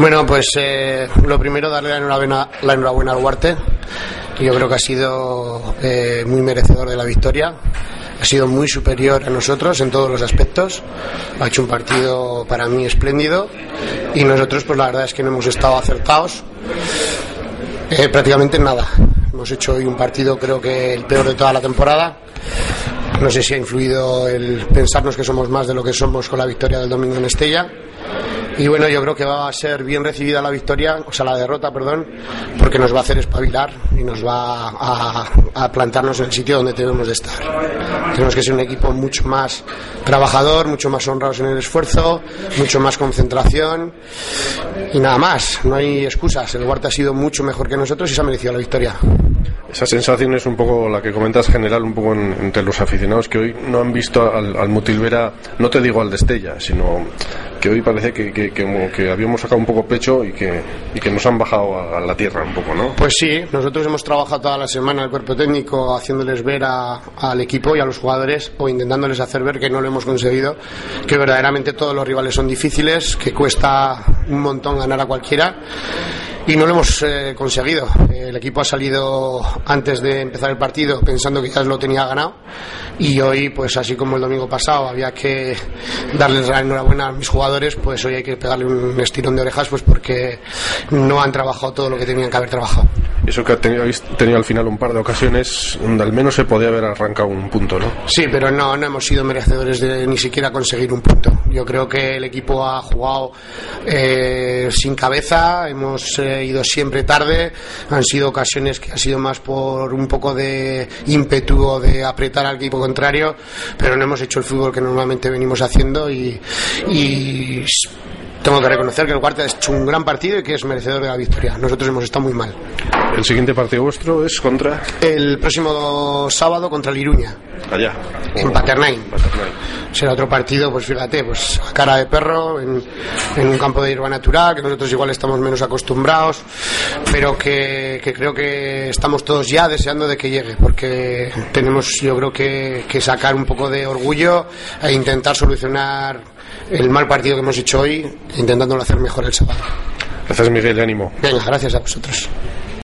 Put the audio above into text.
Bueno, pues eh, lo primero darle la enhorabuena, la enhorabuena al Huarte. Yo creo que ha sido eh, muy merecedor de la victoria. Ha sido muy superior a nosotros en todos los aspectos. Ha hecho un partido para mí espléndido y nosotros, pues la verdad es que no hemos estado acertados eh, prácticamente nada. Hemos hecho hoy un partido, creo que el peor de toda la temporada. No sé si ha influido el pensarnos que somos más de lo que somos con la victoria del domingo en Estella y bueno, yo creo que va a ser bien recibida la victoria, o sea, la derrota, perdón, porque nos va a hacer espabilar y nos va a, plantarnos en el sitio donde debemos de estar. Tenemos que ser un equipo mucho más trabajador, mucho más honrados en el esfuerzo, mucho más concentración y nada más. No hay excusas. El Huarte ha sido mucho mejor que nosotros y se ha merecido la victoria. Esa sensación es un poco la que comentas general un poco entre los aficionados que hoy no han visto al, al Mutilvera, no te digo al Destella, sino que hoy parece que, que, habíamos sacado un poco pecho y que, nos han bajado a, la tierra un poco, ¿no? Pues sí, nosotros hemos trabajado toda la semana el cuerpo técnico haciéndoles ver al equipo y a los jugadores o intentándoles hacer ver que no lo hemos conseguido, que verdaderamente todos los rivales son difíciles, que cuesta un montón ganar a cualquiera y no lo hemos eh, conseguido. El equipo ha salido antes de empezar el partido pensando que ya lo tenía ganado y hoy, pues así como el domingo pasado, había que darles la enhorabuena a mis jugadores, pues hoy hay que pegarle un estirón de orejas pues porque no han trabajado todo lo que tenían que haber trabajado. Eso que ha tenido, tenido al final un par de ocasiones donde al menos se podía haber arrancado un punto, ¿no? Sí, pero no, no hemos sido merecedores de ni siquiera conseguir un punto. Yo creo que el equipo ha jugado eh, sin cabeza, hemos eh, ido siempre tarde, han sido ocasiones que ha sido más por un poco de ímpetu o de apretar al equipo contrario, pero no hemos hecho el fútbol que normalmente venimos haciendo y, y tengo que reconocer que el Guardia ha hecho un gran partido y que es merecedor de la victoria. Nosotros hemos estado muy mal. ¿El siguiente partido vuestro es contra? El próximo sábado contra el Iruña. Allá. En Paternain. Será otro partido, pues fíjate, pues a cara de perro, en, un campo de hierba natural, que nosotros igual estamos menos acostumbrados, pero que, creo que estamos todos ya deseando de que llegue, porque tenemos yo creo que, que sacar un poco de orgullo e intentar solucionar el mal partido que hemos hecho hoy, intentándolo hacer mejor el sábado. Gracias, Miguel, ánimo. Venga, gracias a vosotros.